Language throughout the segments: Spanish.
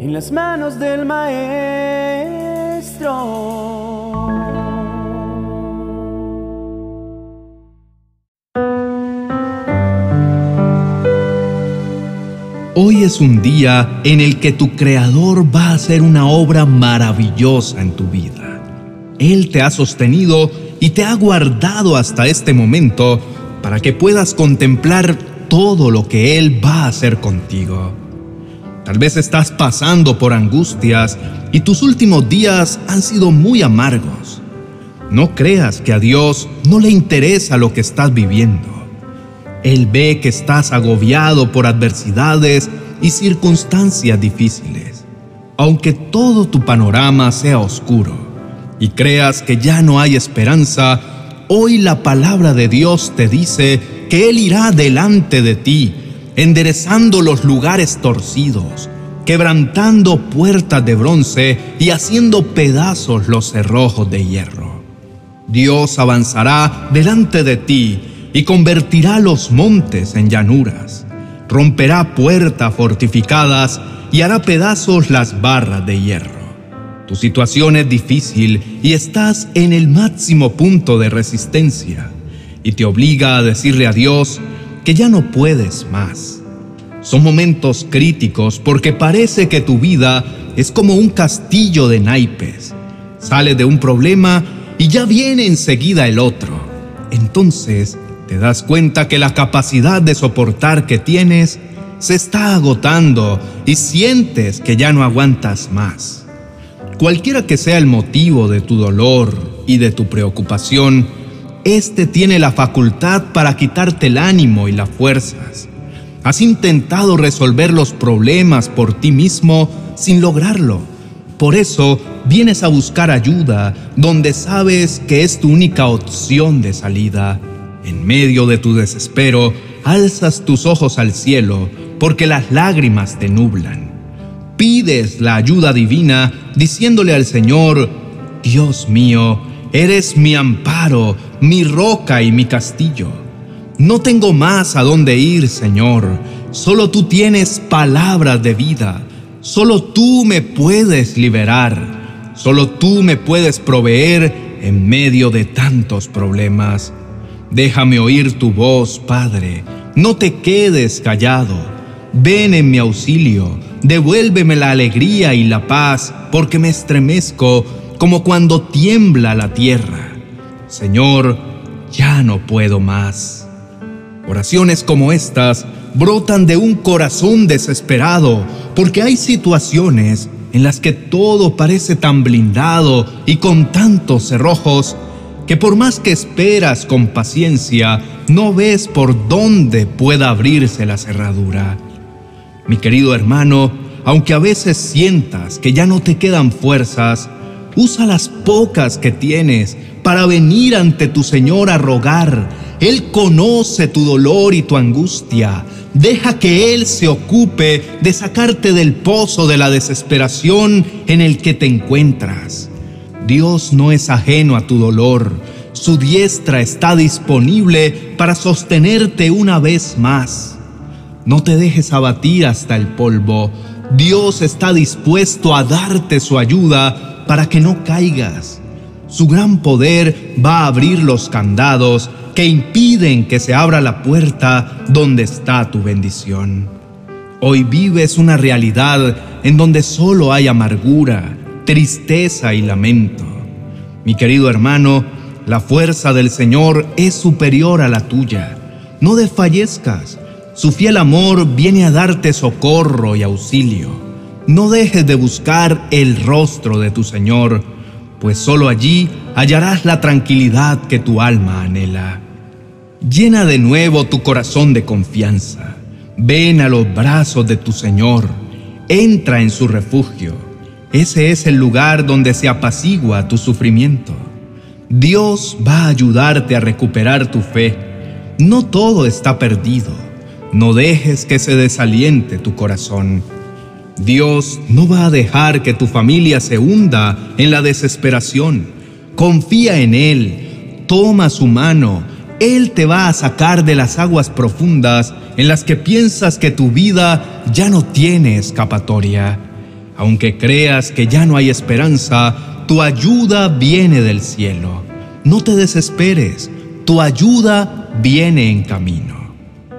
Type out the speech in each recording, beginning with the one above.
en las manos del Maestro. Hoy es un día en el que tu Creador va a hacer una obra maravillosa en tu vida. Él te ha sostenido y te ha guardado hasta este momento para que puedas contemplar todo lo que Él va a hacer contigo. Tal vez estás pasando por angustias y tus últimos días han sido muy amargos. No creas que a Dios no le interesa lo que estás viviendo. Él ve que estás agobiado por adversidades y circunstancias difíciles. Aunque todo tu panorama sea oscuro y creas que ya no hay esperanza, hoy la palabra de Dios te dice que Él irá delante de ti enderezando los lugares torcidos, quebrantando puertas de bronce y haciendo pedazos los cerrojos de hierro. Dios avanzará delante de ti y convertirá los montes en llanuras, romperá puertas fortificadas y hará pedazos las barras de hierro. Tu situación es difícil y estás en el máximo punto de resistencia y te obliga a decirle a Dios, que ya no puedes más. Son momentos críticos porque parece que tu vida es como un castillo de naipes. Sale de un problema y ya viene enseguida el otro. Entonces te das cuenta que la capacidad de soportar que tienes se está agotando y sientes que ya no aguantas más. Cualquiera que sea el motivo de tu dolor y de tu preocupación, este tiene la facultad para quitarte el ánimo y las fuerzas. Has intentado resolver los problemas por ti mismo sin lograrlo. Por eso vienes a buscar ayuda donde sabes que es tu única opción de salida. En medio de tu desespero, alzas tus ojos al cielo porque las lágrimas te nublan. Pides la ayuda divina diciéndole al Señor, Dios mío, Eres mi amparo, mi roca y mi castillo. No tengo más a dónde ir, Señor. Solo tú tienes palabras de vida. Solo tú me puedes liberar. Solo tú me puedes proveer en medio de tantos problemas. Déjame oír tu voz, Padre. No te quedes callado. Ven en mi auxilio. Devuélveme la alegría y la paz, porque me estremezco como cuando tiembla la tierra. Señor, ya no puedo más. Oraciones como estas brotan de un corazón desesperado, porque hay situaciones en las que todo parece tan blindado y con tantos cerrojos que por más que esperas con paciencia, no ves por dónde pueda abrirse la cerradura. Mi querido hermano, aunque a veces sientas que ya no te quedan fuerzas, Usa las pocas que tienes para venir ante tu Señor a rogar. Él conoce tu dolor y tu angustia. Deja que Él se ocupe de sacarte del pozo de la desesperación en el que te encuentras. Dios no es ajeno a tu dolor. Su diestra está disponible para sostenerte una vez más. No te dejes abatir hasta el polvo. Dios está dispuesto a darte su ayuda para que no caigas. Su gran poder va a abrir los candados que impiden que se abra la puerta donde está tu bendición. Hoy vives una realidad en donde solo hay amargura, tristeza y lamento. Mi querido hermano, la fuerza del Señor es superior a la tuya. No desfallezcas. Su fiel amor viene a darte socorro y auxilio. No dejes de buscar el rostro de tu Señor, pues solo allí hallarás la tranquilidad que tu alma anhela. Llena de nuevo tu corazón de confianza. Ven a los brazos de tu Señor. Entra en su refugio. Ese es el lugar donde se apacigua tu sufrimiento. Dios va a ayudarte a recuperar tu fe. No todo está perdido. No dejes que se desaliente tu corazón. Dios no va a dejar que tu familia se hunda en la desesperación. Confía en Él, toma su mano, Él te va a sacar de las aguas profundas en las que piensas que tu vida ya no tiene escapatoria. Aunque creas que ya no hay esperanza, tu ayuda viene del cielo. No te desesperes, tu ayuda viene en camino.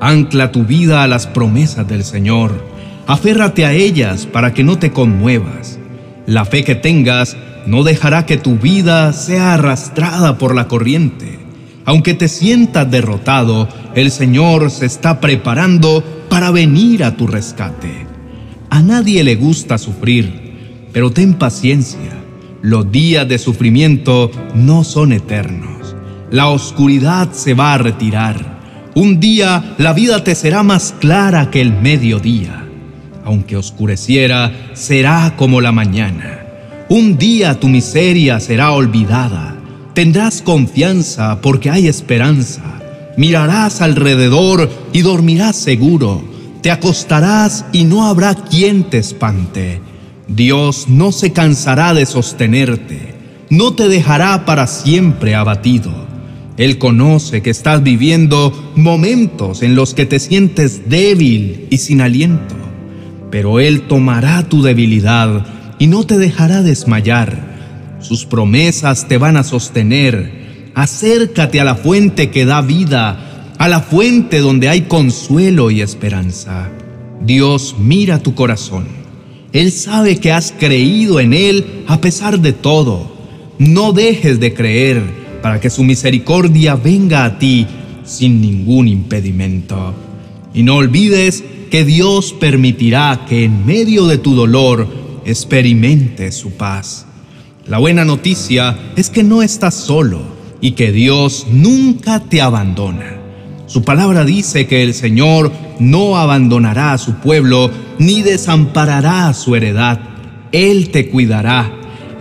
Ancla tu vida a las promesas del Señor. Aférrate a ellas para que no te conmuevas. La fe que tengas no dejará que tu vida sea arrastrada por la corriente. Aunque te sientas derrotado, el Señor se está preparando para venir a tu rescate. A nadie le gusta sufrir, pero ten paciencia. Los días de sufrimiento no son eternos. La oscuridad se va a retirar. Un día la vida te será más clara que el mediodía. Aunque oscureciera, será como la mañana. Un día tu miseria será olvidada. Tendrás confianza porque hay esperanza. Mirarás alrededor y dormirás seguro. Te acostarás y no habrá quien te espante. Dios no se cansará de sostenerte. No te dejará para siempre abatido. Él conoce que estás viviendo momentos en los que te sientes débil y sin aliento, pero Él tomará tu debilidad y no te dejará desmayar. Sus promesas te van a sostener. Acércate a la fuente que da vida, a la fuente donde hay consuelo y esperanza. Dios mira tu corazón. Él sabe que has creído en Él a pesar de todo. No dejes de creer para que su misericordia venga a ti sin ningún impedimento. Y no olvides que Dios permitirá que en medio de tu dolor experimente su paz. La buena noticia es que no estás solo y que Dios nunca te abandona. Su palabra dice que el Señor no abandonará a su pueblo ni desamparará a su heredad. Él te cuidará.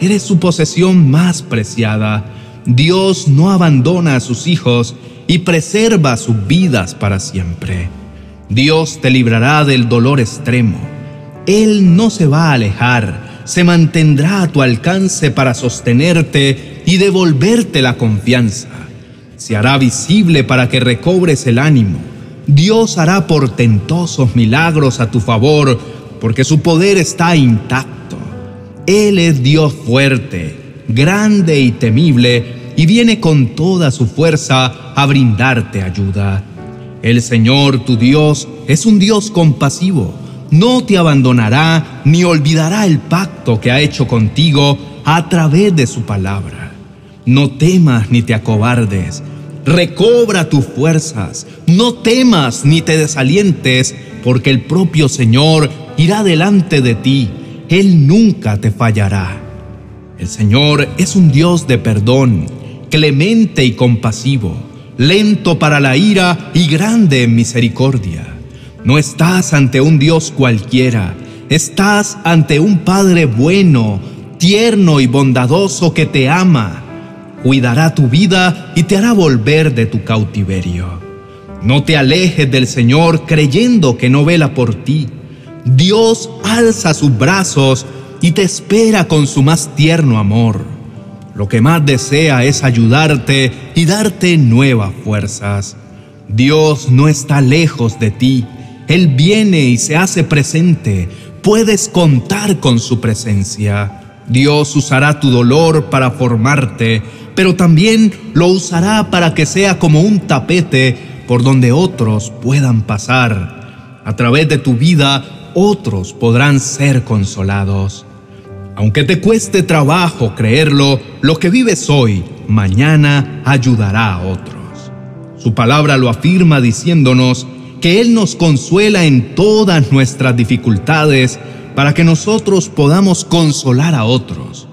Eres su posesión más preciada. Dios no abandona a sus hijos y preserva sus vidas para siempre. Dios te librará del dolor extremo él no se va a alejar, se mantendrá a tu alcance para sostenerte y devolverte la confianza. Se hará visible para que recobres el ánimo. Dios hará portentosos milagros a tu favor, porque su poder está intacto. Él es Dios fuerte, grande y temible, y viene con toda su fuerza a brindarte ayuda. El Señor tu Dios es un Dios compasivo no te abandonará ni olvidará el pacto que ha hecho contigo a través de su palabra. No temas ni te acobardes, recobra tus fuerzas, no temas ni te desalientes, porque el propio Señor irá delante de ti, Él nunca te fallará. El Señor es un Dios de perdón, clemente y compasivo, lento para la ira y grande en misericordia no estás ante un Dios cualquiera, estás ante un Padre bueno, tierno y bondadoso que te ama. Cuidará tu vida y te hará volver de tu cautiverio. No te alejes del Señor creyendo que no vela por ti. Dios alza sus brazos y te espera con su más tierno amor. Lo que más desea es ayudarte y darte nuevas fuerzas. Dios no está lejos de ti él viene y se hace presente. Puedes contar con su presencia. Dios usará tu dolor para formarte, pero también lo usará para que sea como un tapete por donde otros puedan pasar. A través de tu vida, otros podrán ser consolados. Aunque te cueste trabajo creerlo, lo que vives hoy, mañana ayudará a otros. Su palabra lo afirma diciéndonos, que Él nos consuela en todas nuestras dificultades para que nosotros podamos consolar a otros.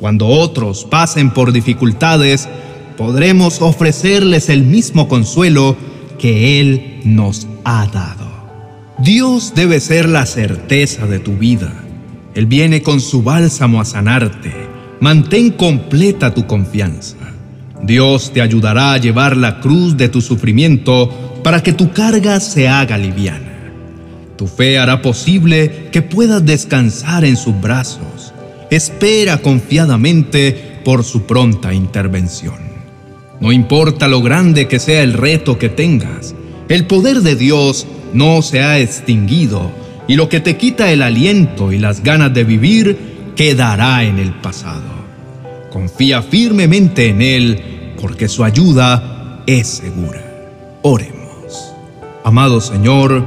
Cuando otros pasen por dificultades, podremos ofrecerles el mismo consuelo que Él nos ha dado. Dios debe ser la certeza de tu vida. Él viene con su bálsamo a sanarte. Mantén completa tu confianza. Dios te ayudará a llevar la cruz de tu sufrimiento para que tu carga se haga liviana. Tu fe hará posible que puedas descansar en sus brazos. Espera confiadamente por su pronta intervención. No importa lo grande que sea el reto que tengas, el poder de Dios no se ha extinguido. Y lo que te quita el aliento y las ganas de vivir quedará en el pasado. Confía firmemente en Él, porque su ayuda es segura. Oremos. Amado Señor,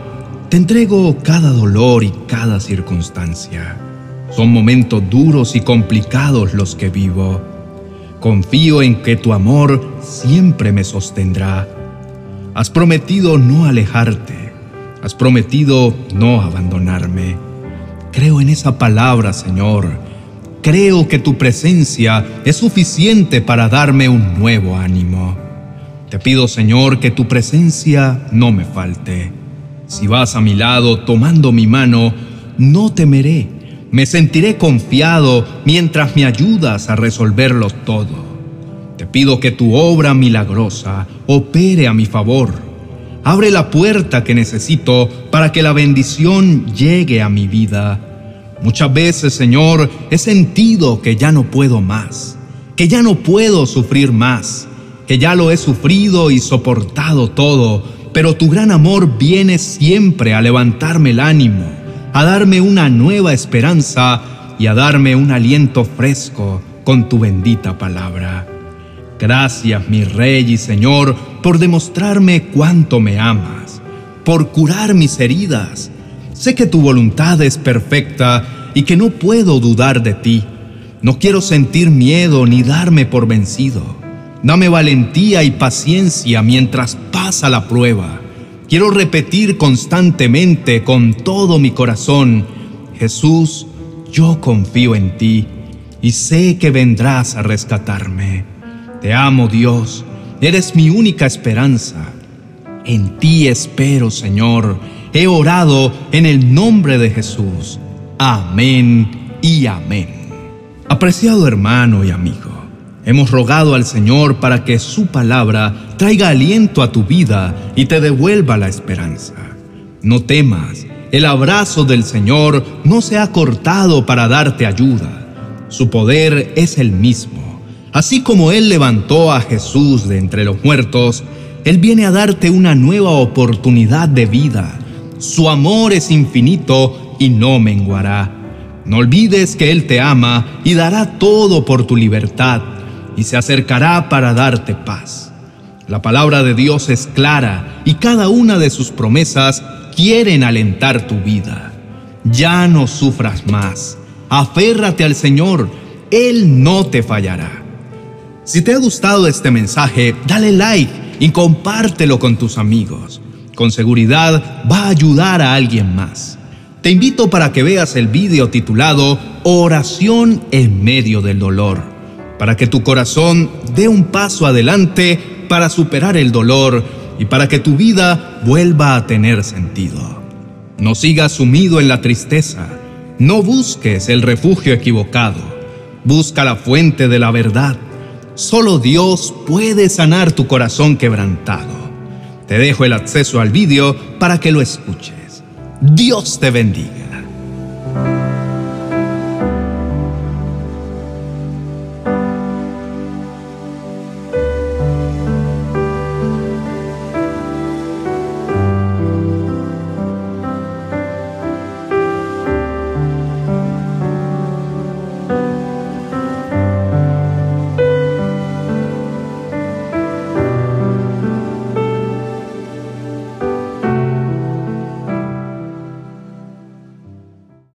te entrego cada dolor y cada circunstancia. Son momentos duros y complicados los que vivo. Confío en que tu amor siempre me sostendrá. Has prometido no alejarte. Has prometido no abandonarme. Creo en esa palabra, Señor. Creo que tu presencia es suficiente para darme un nuevo ánimo. Te pido, Señor, que tu presencia no me falte. Si vas a mi lado tomando mi mano, no temeré. Me sentiré confiado mientras me ayudas a resolverlo todo. Te pido que tu obra milagrosa opere a mi favor. Abre la puerta que necesito para que la bendición llegue a mi vida Muchas veces, Señor, he sentido que ya no puedo más, que ya no puedo sufrir más, que ya lo he sufrido y soportado todo, pero tu gran amor viene siempre a levantarme el ánimo, a darme una nueva esperanza y a darme un aliento fresco con tu bendita palabra. Gracias, mi Rey y Señor, por demostrarme cuánto me amas, por curar mis heridas, Sé que tu voluntad es perfecta y que no puedo dudar de ti. No quiero sentir miedo ni darme por vencido. Dame valentía y paciencia mientras pasa la prueba. Quiero repetir constantemente con todo mi corazón, Jesús, yo confío en ti y sé que vendrás a rescatarme. Te amo Dios, eres mi única esperanza. En ti espero, Señor He orado en el nombre de Jesús. Amén y amén. Apreciado hermano y amigo, hemos rogado al Señor para que su palabra traiga aliento a tu vida y te devuelva la esperanza. No temas, el abrazo del Señor no se ha cortado para darte ayuda. Su poder es el mismo. Así como Él levantó a Jesús de entre los muertos, Él viene a darte una nueva oportunidad de vida su amor es infinito y no menguará. No olvides que Él te ama y dará todo por tu libertad y se acercará para darte paz. La palabra de Dios es clara y cada una de sus promesas quieren alentar tu vida. Ya no sufras más. Aférrate al Señor. Él no te fallará. Si te ha gustado este mensaje, dale like y compártelo con tus amigos con seguridad va a ayudar a alguien más. Te invito para que veas el vídeo titulado Oración en medio del dolor, para que tu corazón dé un paso adelante para superar el dolor y para que tu vida vuelva a tener sentido. No sigas sumido en la tristeza, no busques el refugio equivocado, busca la fuente de la verdad. Solo Dios puede sanar tu corazón quebrantado. Te dejo el acceso al vídeo para que lo escuches. Dios te bendiga.